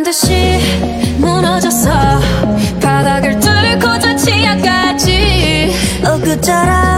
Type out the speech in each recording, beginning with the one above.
듯이 무너졌어 바닥을 뚫고 저 치아까지 엊그처럼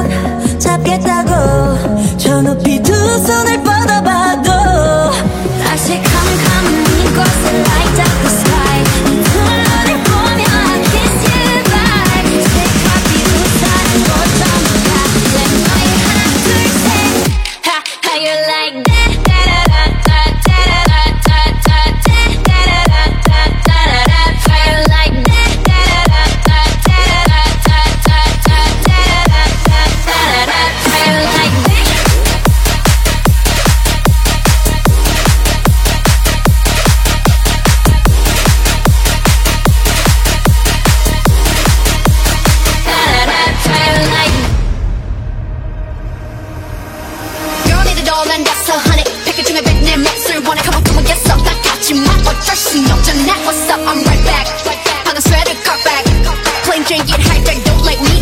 내 몫을 원해 Come on come on yes up 다 같지만 어쩔 순 없잖아 What's up I'm right back 방금 sweater cut back Plain Jane get hype back Don't like me